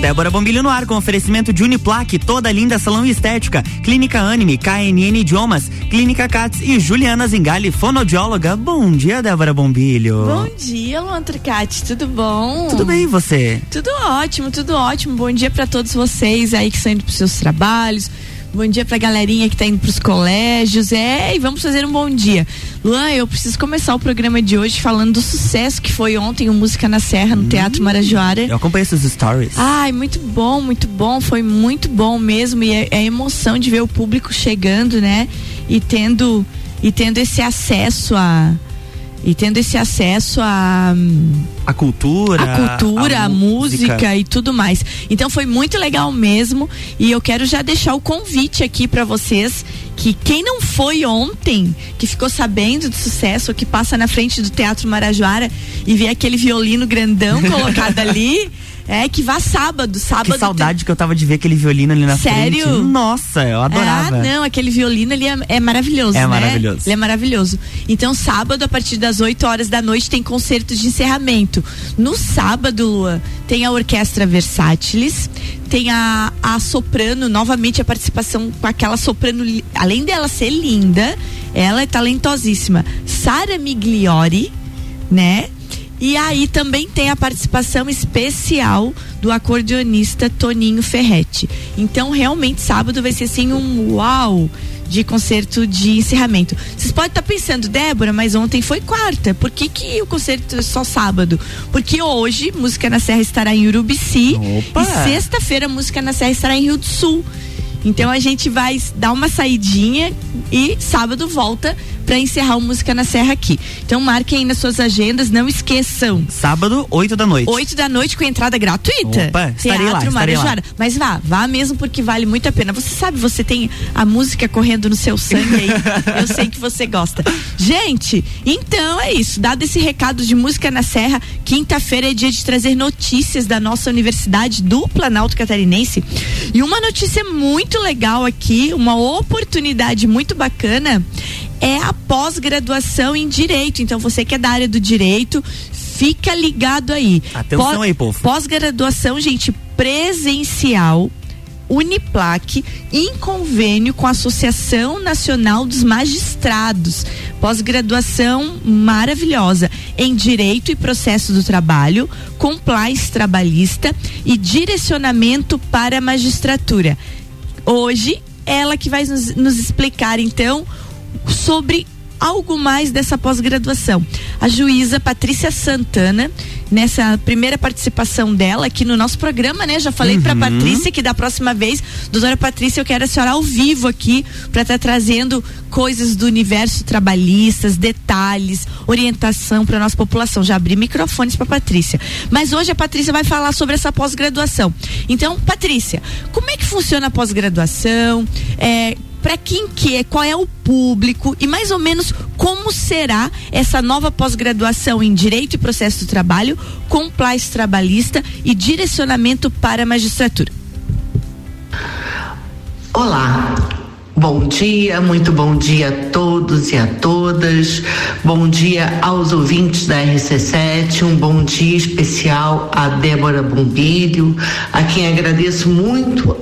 Débora Bombilho no ar com oferecimento de Uniplaque, toda linda salão estética, Clínica Anime, KNN Idiomas, Clínica Cats e Juliana Zingali, fonoaudióloga. Bom dia, Débora Bombilho. Bom dia, Luan Tricati, tudo bom? Tudo bem e você? Tudo ótimo, tudo ótimo. Bom dia para todos vocês aí que estão indo pros seus trabalhos Bom dia pra galerinha que tá indo pros colégios. É, e vamos fazer um bom dia. Luan, eu preciso começar o programa de hoje falando do sucesso que foi ontem o Música na Serra, no hum, Teatro Marajoara. Eu acompanhei essas stories. Ai, muito bom, muito bom. Foi muito bom mesmo. E é, é emoção de ver o público chegando, né? E tendo, e tendo esse acesso a e tendo esse acesso a a cultura, a cultura, a, a música. música. e tudo mais. Então foi muito legal mesmo e eu quero já deixar o convite aqui para vocês que quem não foi ontem, que ficou sabendo do sucesso, que passa na frente do Teatro Marajoara e vê aquele violino grandão colocado ali, é, que vá sábado, sábado. Que saudade que eu tava de ver aquele violino ali na Sério? frente. Nossa, eu adorava. Ah, não, aquele violino ali é, é maravilhoso, é né? maravilhoso. Ele é maravilhoso. Então, sábado, a partir das 8 horas da noite, tem concerto de encerramento. No sábado, Lua, tem a Orquestra Versátiles, tem a, a soprano, novamente a participação com aquela soprano, além dela ser linda, ela é talentosíssima. Sara Migliori, né? E aí também tem a participação especial do acordeonista Toninho Ferretti. Então, realmente, sábado vai ser assim um uau de concerto de encerramento. Vocês podem estar tá pensando, Débora, mas ontem foi quarta. Por que, que o concerto é só sábado? Porque hoje, Música na Serra estará em Urubici. Opa. E sexta-feira, Música na Serra estará em Rio do Sul. Então a gente vai dar uma saidinha e sábado volta para encerrar o Música na Serra aqui. Então marquem aí nas suas agendas, não esqueçam. Sábado, 8 da noite. 8 da noite com entrada gratuita. Opa, estarei Teatro lá, estarei lá. Mas vá, vá mesmo porque vale muito a pena. Você sabe, você tem a música correndo no seu sangue aí. Eu sei que você gosta. Gente, então é isso. Dado esse recado de Música na Serra, quinta-feira é dia de trazer notícias da nossa Universidade do Planalto Catarinense. E uma notícia muito legal aqui, uma oportunidade muito bacana é a pós-graduação em direito. Então você que é da área do direito, fica ligado aí. Atenção Pós, aí, povo. Pós-graduação, gente, presencial. Uniplac em convênio com a Associação Nacional dos Magistrados. Pós-graduação maravilhosa em Direito e Processo do Trabalho, Compliance Trabalhista e Direcionamento para a Magistratura. Hoje, ela que vai nos, nos explicar, então, sobre algo mais dessa pós-graduação. A juíza Patrícia Santana, nessa primeira participação dela aqui no nosso programa, né? Já falei uhum. para Patrícia que da próxima vez, doutora Patrícia, eu quero a senhora ao vivo aqui para estar tá trazendo coisas do universo trabalhistas, detalhes, orientação para nossa população. Já abri microfones para Patrícia. Mas hoje a Patrícia vai falar sobre essa pós-graduação. Então, Patrícia, como é que funciona a pós-graduação? É, para quem que é, qual é o público e mais ou menos como será essa nova pós-graduação em Direito e Processo do Trabalho, compliance trabalhista e direcionamento para a magistratura. Olá, Bom dia, muito bom dia a todos e a todas. Bom dia aos ouvintes da RC7. Um bom dia especial a Débora Bombilho, a quem agradeço muito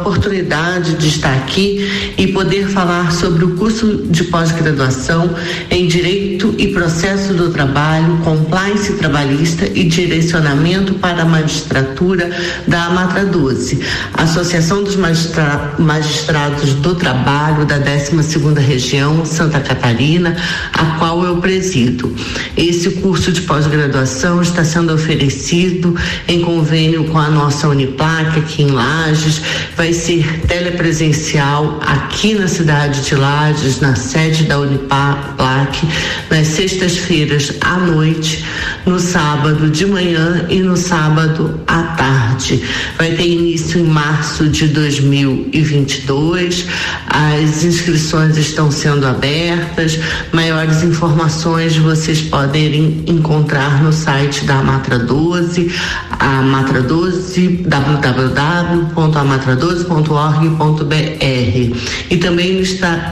oportunidade de estar aqui e poder falar sobre o curso de pós-graduação em Direito e Processo do Trabalho, Compliance Trabalhista e Direcionamento para a Magistratura da Amatra 12, Associação dos Magistra Magistrados do Trabalho da 12ª Região Santa Catarina, a qual eu presido. Esse curso de pós-graduação está sendo oferecido em convênio com a nossa Uniplac aqui em Lages, vai ser telepresencial aqui na cidade de Lages, na sede da Uniplac, nas sextas-feiras à noite, no sábado de manhã e no sábado à tarde. Vai ter início em março de 2022. As inscrições estão sendo abertas. Maiores informações vocês podem encontrar no site da Matra 12. a Matra 12, www.amatra12.org.br e também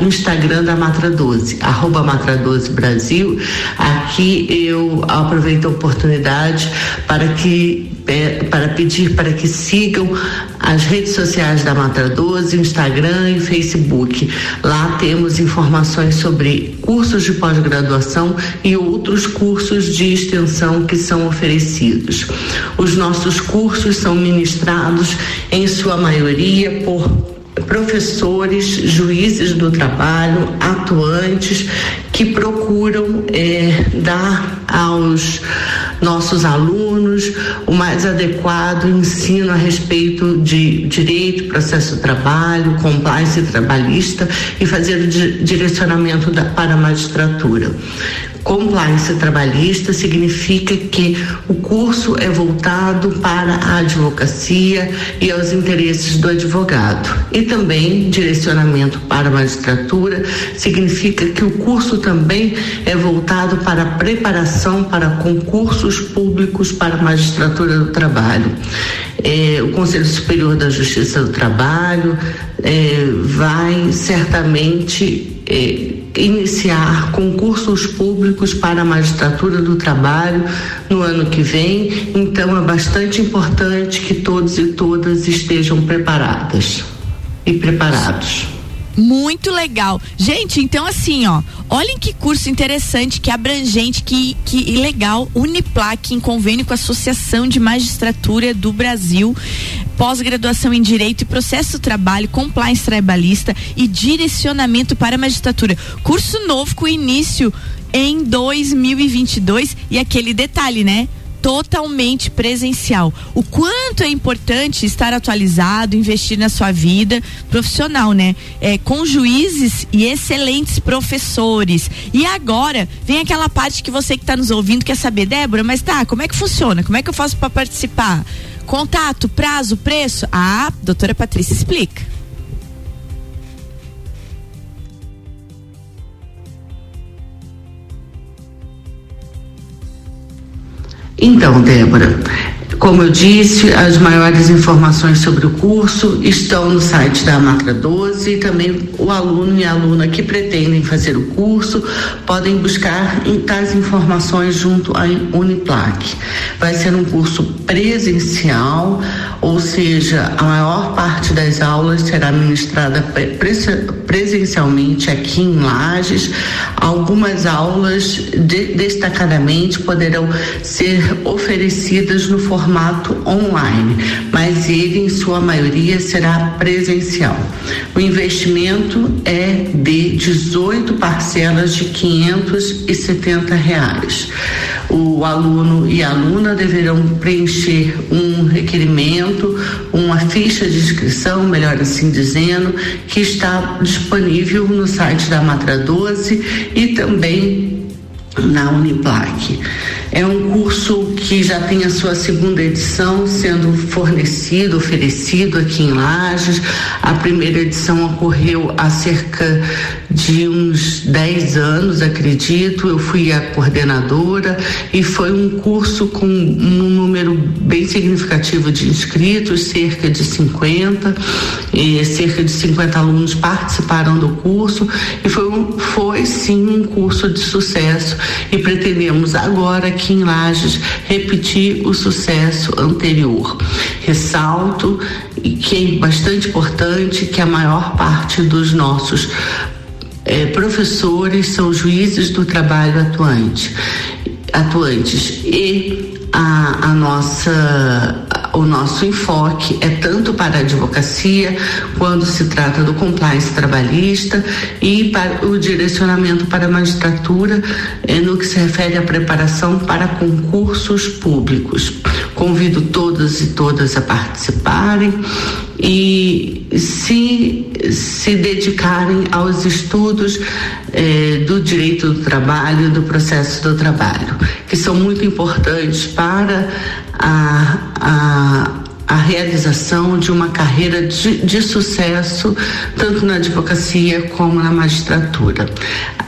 no Instagram da Matra 12, arroba Matra 12 Brasil. Aqui eu aproveito a oportunidade para que para pedir para que sigam as redes sociais da Matra 12, Instagram e Facebook. Lá temos informações sobre cursos de pós-graduação e outros cursos de extensão que são oferecidos. Os nossos cursos são ministrados, em sua maioria, por professores, juízes do trabalho, atuantes que procuram é, dar aos nossos alunos o mais adequado ensino a respeito de direito, processo de trabalho, compliance trabalhista e fazer o direcionamento da, para a magistratura. Compliance trabalhista significa que o curso é voltado para a advocacia e aos interesses do advogado. E também direcionamento para a magistratura significa que o curso também é voltado para a preparação para concursos públicos para magistratura do trabalho. É, o Conselho Superior da Justiça do Trabalho é, vai certamente é, iniciar concursos públicos para a magistratura do trabalho no ano que vem, então é bastante importante que todos e todas estejam preparadas e preparados. Muito legal. Gente, então assim, ó, olhem que curso interessante, que abrangente, que, que legal. Uniplac em convênio com a Associação de Magistratura do Brasil, pós-graduação em Direito e Processo do Trabalho, Compliance Trabalhista e Direcionamento para a Magistratura. Curso novo com início em 2022 e aquele detalhe, né? Totalmente presencial. O quanto é importante estar atualizado, investir na sua vida profissional, né? É, com juízes e excelentes professores. E agora vem aquela parte que você que está nos ouvindo quer saber, Débora, mas tá, como é que funciona? Como é que eu faço para participar? Contato, prazo, preço? Ah, doutora Patrícia explica. Então, Débora, como eu disse, as maiores informações sobre o curso estão no site da Matra 12 e também o aluno e a aluna que pretendem fazer o curso podem buscar tais informações junto à Uniplac. Vai ser um curso presencial, ou seja, a maior parte das aulas será ministrada presencialmente aqui em Lages. Algumas aulas de, destacadamente poderão ser oferecidas no formato formato online, mas ele, em sua maioria, será presencial. O investimento é de 18 parcelas de 570 reais. O aluno e a aluna deverão preencher um requerimento, uma ficha de inscrição, melhor assim dizendo, que está disponível no site da Matra 12 e também na Uniplac. É um curso que já tem a sua segunda edição sendo fornecido, oferecido aqui em Lages. A primeira edição ocorreu há cerca de uns 10 anos, acredito. Eu fui a coordenadora e foi um curso com um número bem significativo de inscritos, cerca de 50, e cerca de 50 alunos participaram do curso e foi, um, foi sim um curso de sucesso e pretendemos agora aqui em Lages repetir o sucesso anterior. Ressalto que é bastante importante que a maior parte dos nossos é, professores são juízes do trabalho atuante, atuantes e a, a nossa o nosso enfoque é tanto para a advocacia, quando se trata do compliance trabalhista, e para o direcionamento para a magistratura, é, no que se refere à preparação para concursos públicos. Convido todas e todas a participarem e se, se dedicarem aos estudos eh, do direito do trabalho do processo do trabalho, que são muito importantes para a, a a realização de uma carreira de, de sucesso, tanto na advocacia como na magistratura.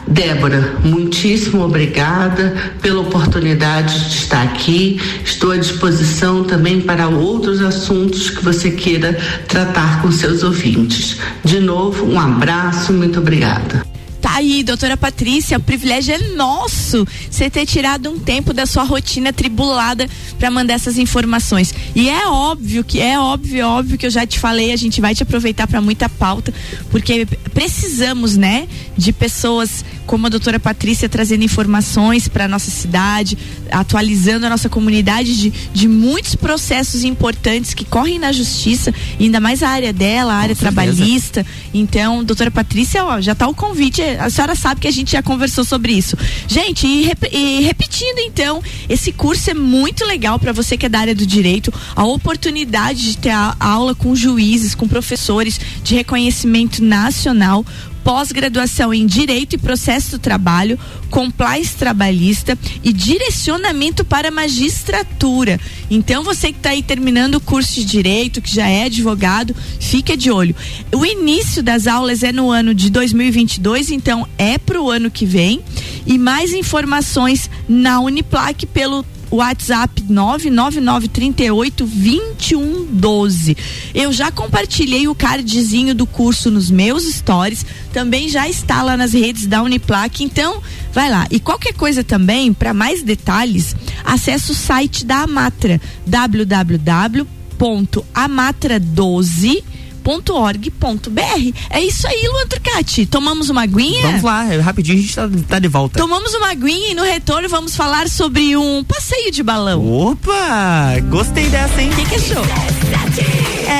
Débora, muitíssimo obrigada pela oportunidade de estar aqui. Estou à disposição também para outros assuntos que você queira tratar com seus ouvintes. De novo, um abraço, muito obrigada. Tá aí, doutora Patrícia, o privilégio é nosso você ter tirado um tempo da sua rotina tribulada para mandar essas informações. E é óbvio que é óbvio, óbvio que eu já te falei, a gente vai te aproveitar para muita pauta, porque precisamos, né, de pessoas como a doutora Patrícia trazendo informações para nossa cidade, atualizando a nossa comunidade de, de muitos processos importantes que correm na justiça, ainda mais a área dela, a área trabalhista. Então, doutora Patrícia, ó, já está o convite. A senhora sabe que a gente já conversou sobre isso. Gente, e, rep, e repetindo então, esse curso é muito legal para você que é da área do direito, a oportunidade de ter a, aula com juízes, com professores de reconhecimento nacional pós-graduação em Direito e Processo do Trabalho, compliance trabalhista e direcionamento para magistratura. Então, você que está aí terminando o curso de Direito, que já é advogado, fica de olho. O início das aulas é no ano de 2022, então é para o ano que vem. E mais informações na Uniplac pelo WhatsApp 999382112. Eu já compartilhei o cardzinho do curso nos meus stories, também já está lá nas redes da Uniplac, então vai lá. E qualquer coisa também, para mais detalhes, acesse o site da Amatra, www.amatra12 www.org.br. É isso aí, Luan Turcati. Tomamos uma aguinha? Vamos lá, rapidinho a gente tá, tá, de volta. Tomamos uma aguinha e no retorno vamos falar sobre um passeio de balão. Opa! Gostei dessa, hein? O que, que achou?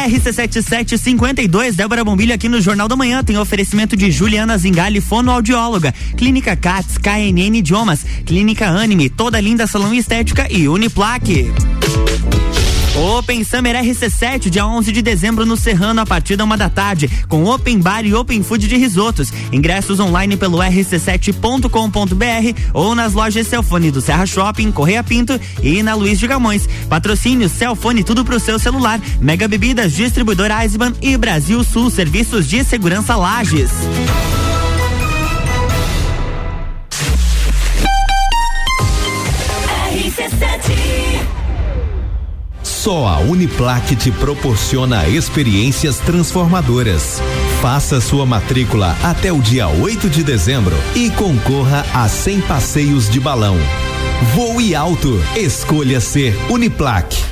RC7752, Débora Bombilho aqui no Jornal da Manhã tem oferecimento de Juliana Zingali, fonoaudióloga, Clínica CATS, KNN Idiomas, Clínica Anime, toda linda salão estética e Uniplaque. Open Summer RC7, dia 11 de dezembro no Serrano, a partir da uma da tarde, com Open Bar e Open Food de risotos. Ingressos online pelo rc7.com.br ou nas lojas Celfone do Serra Shopping, Correia Pinto e na Luiz de Gamões. Patrocínio Celfone, tudo pro seu celular. Mega Bebidas, distribuidora Eisban e Brasil Sul, serviços de segurança Lages. Só a Uniplaque te proporciona experiências transformadoras. Faça sua matrícula até o dia 8 de dezembro e concorra a 100 passeios de balão. Voe alto. Escolha ser Uniplaque.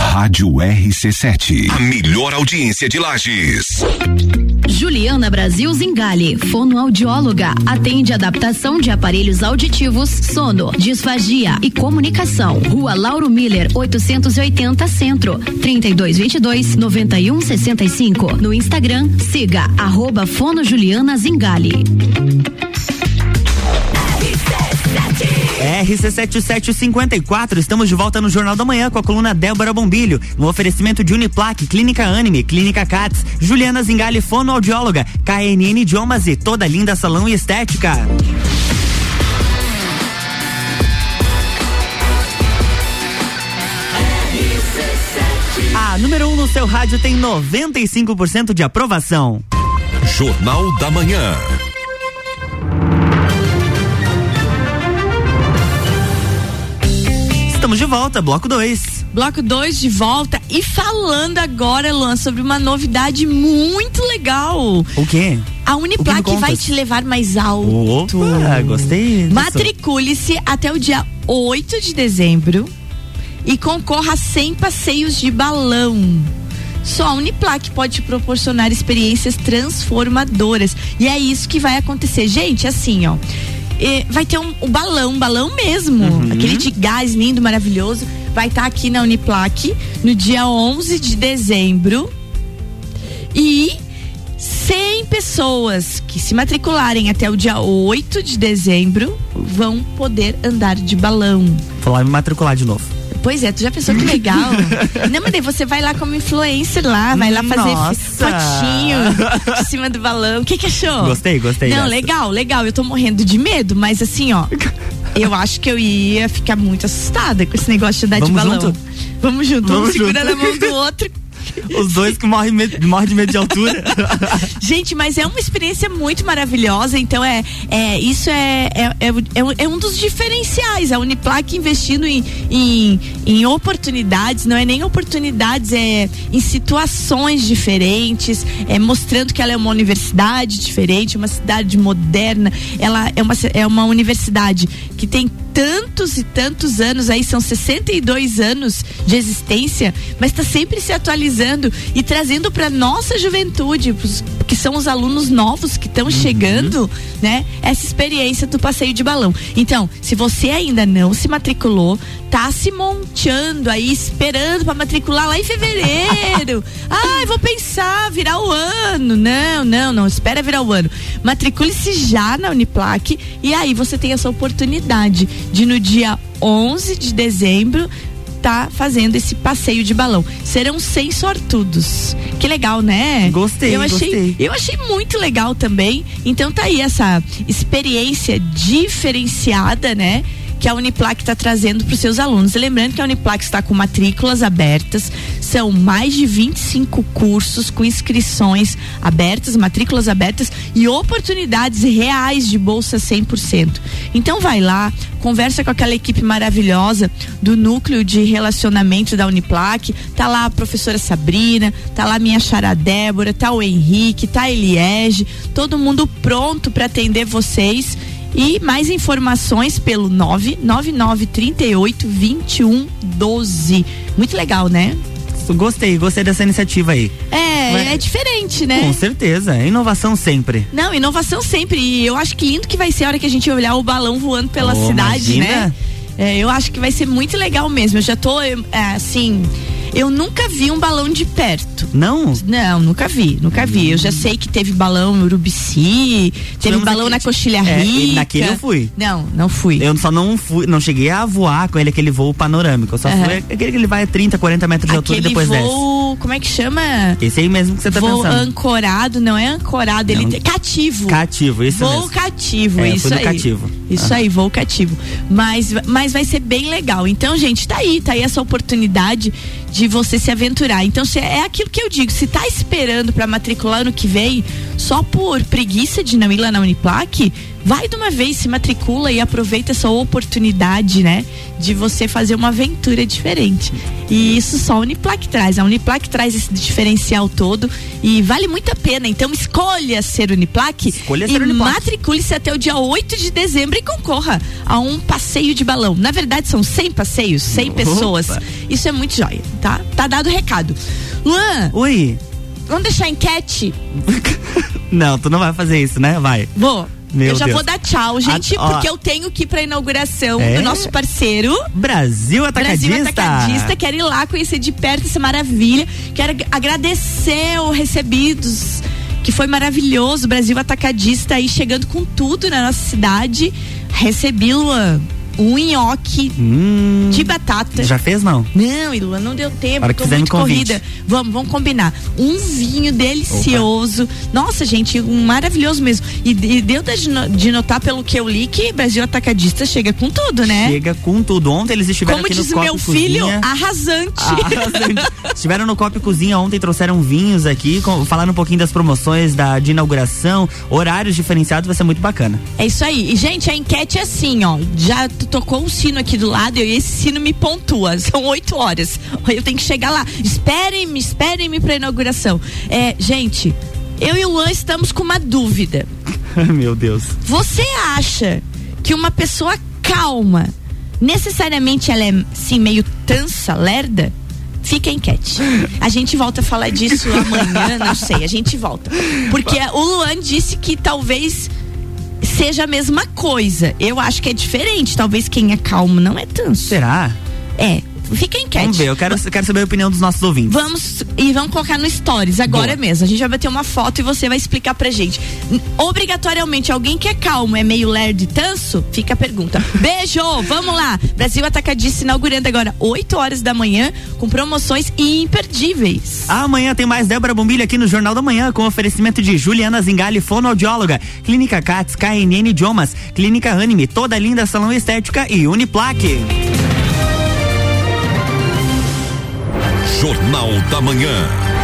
Rádio RC7. A melhor audiência de Lages. Juliana Brasil Zingali, fonoaudióloga, atende adaptação de aparelhos auditivos, sono, disfagia e comunicação. Rua Lauro Miller, 880 Centro, 3222 9165. No Instagram, siga arroba Fono Juliana Zingali. RC7754, estamos de volta no Jornal da Manhã com a coluna Débora Bombilho, no oferecimento de Uniplaque, Clínica Anime, Clínica Cats, Juliana Zingali, fonoaudióloga, KNN Idiomas e toda linda salão e estética. A número 1 um no seu rádio tem 95% de aprovação. Jornal da Manhã. Estamos de volta, bloco 2. Bloco 2 de volta e falando agora, Luan, sobre uma novidade muito legal. O quê? A Uniplac vai te levar mais alto. Opa, gostei. Matricule-se até o dia 8 de dezembro e concorra a 100 passeios de balão. Só a Uniplac pode te proporcionar experiências transformadoras. E é isso que vai acontecer. Gente, assim, ó. Vai ter um, um balão, um balão mesmo. Uhum. Aquele de gás lindo, maravilhoso vai estar tá aqui na Uniplac no dia 11 de dezembro. E 100 pessoas que se matricularem até o dia 8 de dezembro vão poder andar de balão. Vou lá me matricular de novo. Pois é, tu já pensou que legal? Não, mas daí você vai lá como influencer lá, vai lá fazer fotinho de cima do balão. O que que achou? Gostei, gostei. Não, dessa. legal, legal. Eu tô morrendo de medo, mas assim, ó. Eu acho que eu ia ficar muito assustada com esse negócio de andar Vamos de balão. Junto? Vamos junto, vamos, vamos segurando a mão do outro os dois que morrem, morrem de medo de altura. Gente, mas é uma experiência muito maravilhosa. Então, é, é isso é, é, é, é um dos diferenciais. A Uniplac investindo em, em, em oportunidades, não é nem oportunidades, é em situações diferentes, é mostrando que ela é uma universidade diferente, uma cidade moderna. Ela é uma, é uma universidade que tem tantos e tantos anos aí, são 62 anos de existência, mas está sempre se atualizando e trazendo para nossa juventude, que são os alunos novos que estão uhum. chegando, né? Essa experiência do passeio de balão. Então, se você ainda não se matriculou, tá se montando aí, esperando para matricular lá em fevereiro. Ai, vou pensar, virar o ano. Não, não, não, espera virar o ano. Matricule-se já na Uniplac e aí você tem essa oportunidade de no dia 11 de dezembro tá fazendo esse passeio de balão. Serão 100 sortudos. Que legal, né? Gostei, eu achei, gostei. Eu achei muito legal também. Então tá aí essa experiência diferenciada, né? Que a Uniplac está trazendo para os seus alunos. Lembrando que a Uniplac está com matrículas abertas, são mais de 25 cursos com inscrições abertas, matrículas abertas e oportunidades reais de bolsa 100%. Então vai lá, conversa com aquela equipe maravilhosa do núcleo de relacionamento da Uniplac. Tá lá a professora Sabrina, tá lá minha chara Débora, tá o Henrique, tá a Eliege, todo mundo pronto para atender vocês e mais informações pelo 99938 2112. Muito legal, né? Gostei, gostei dessa iniciativa aí. É, Mas, é diferente, né? Com certeza, é inovação sempre. Não, inovação sempre. E eu acho que lindo que vai ser a hora que a gente olhar o balão voando pela oh, cidade, imagina. né? É, eu acho que vai ser muito legal mesmo. Eu já tô, é, assim eu nunca vi um balão de perto. Não? Não, nunca vi, nunca vi. Eu já sei que teve balão em Urubici, teve balão na Coxilha é, Rica. Naquele eu fui. Não, não fui. Eu só não fui, não cheguei a voar com ele aquele voo panorâmico. Eu só uhum. fui aquele que ele vai a 30, 40 metros de altura e depois voo, desce. como é que chama? Esse aí mesmo que você tá voo pensando. ancorado, não é ancorado, não. ele cativo. Cativo, isso voo mesmo. cativo, é, isso aí. cativo. Isso aí, voo cativo. Mas mas vai ser bem legal. Então, gente, tá aí, tá aí essa oportunidade de você se aventurar. Então, se é aquilo que eu digo, se tá esperando para matricular no que vem, só por preguiça de não ir lá na Uniplac, vai de uma vez, se matricula e aproveita essa oportunidade, né? De você fazer uma aventura diferente. E isso só a Uniplac traz. A Uniplac traz esse diferencial todo e vale muito a pena. Então escolha ser Uniplac escolha e ser matricule-se até o dia 8 de dezembro e concorra a um passeio de balão. Na verdade, são 100 passeios, 100 Opa. pessoas. Isso é muito jóia, tá? Tá dado o recado. Luan. Oi. Vamos deixar enquete? não, tu não vai fazer isso, né? Vai. Vou. Meu eu já Deus. vou dar tchau, gente, a, porque eu tenho que ir pra inauguração é? do nosso parceiro. Brasil Atacadista. Brasil Atacadista. Quero ir lá conhecer de perto essa maravilha. Quero agradecer o recebidos que foi maravilhoso. Brasil Atacadista aí chegando com tudo na nossa cidade. Recebi, Luan um nhoque hum, de batata. Já fez, não? Não, Ilua, não deu tempo. Hora tô muito corrida. Vamos, vamos combinar. Um vinho delicioso. Opa. Nossa, gente, um maravilhoso mesmo. E, e deu de notar pelo que eu li que Brasil Atacadista chega com tudo, né? Chega com tudo. Ontem eles estiveram Como aqui diz no meu filho, Cozinha. arrasante. arrasante. estiveram no Copo Cozinha ontem, trouxeram vinhos aqui, com, falando um pouquinho das promoções da, de inauguração, horários diferenciados, vai ser muito bacana. É isso aí. E, gente, a enquete é assim, ó. Já tocou um sino aqui do lado e esse sino me pontua. São oito horas. Eu tenho que chegar lá. Esperem-me, esperem-me para inauguração. É, gente, eu e o Luan estamos com uma dúvida. Meu Deus. Você acha que uma pessoa calma, necessariamente ela é, sim, meio tansa, lerda? Fica a enquete. A gente volta a falar disso amanhã, não sei, a gente volta. Porque o Luan disse que talvez seja a mesma coisa. Eu acho que é diferente. Talvez quem é calmo não é tanto. Será? É. Fica a enquete. Vamos ver, eu quero, eu quero saber a opinião dos nossos ouvintes. Vamos e vamos colocar no Stories agora Boa. mesmo. A gente vai bater uma foto e você vai explicar pra gente. Obrigatoriamente, alguém que é calmo é meio lerdo e tanso? Fica a pergunta. Beijo! Vamos lá! Brasil Atacadista inaugurando agora 8 horas da manhã com promoções imperdíveis. Amanhã tem mais Débora Bombilha aqui no Jornal da Manhã com oferecimento de Juliana Zingali, fonoaudióloga, Clínica Cats, KNN Idiomas, Clínica Anime, toda linda salão estética e Uniplaque. Jornal da Manhã.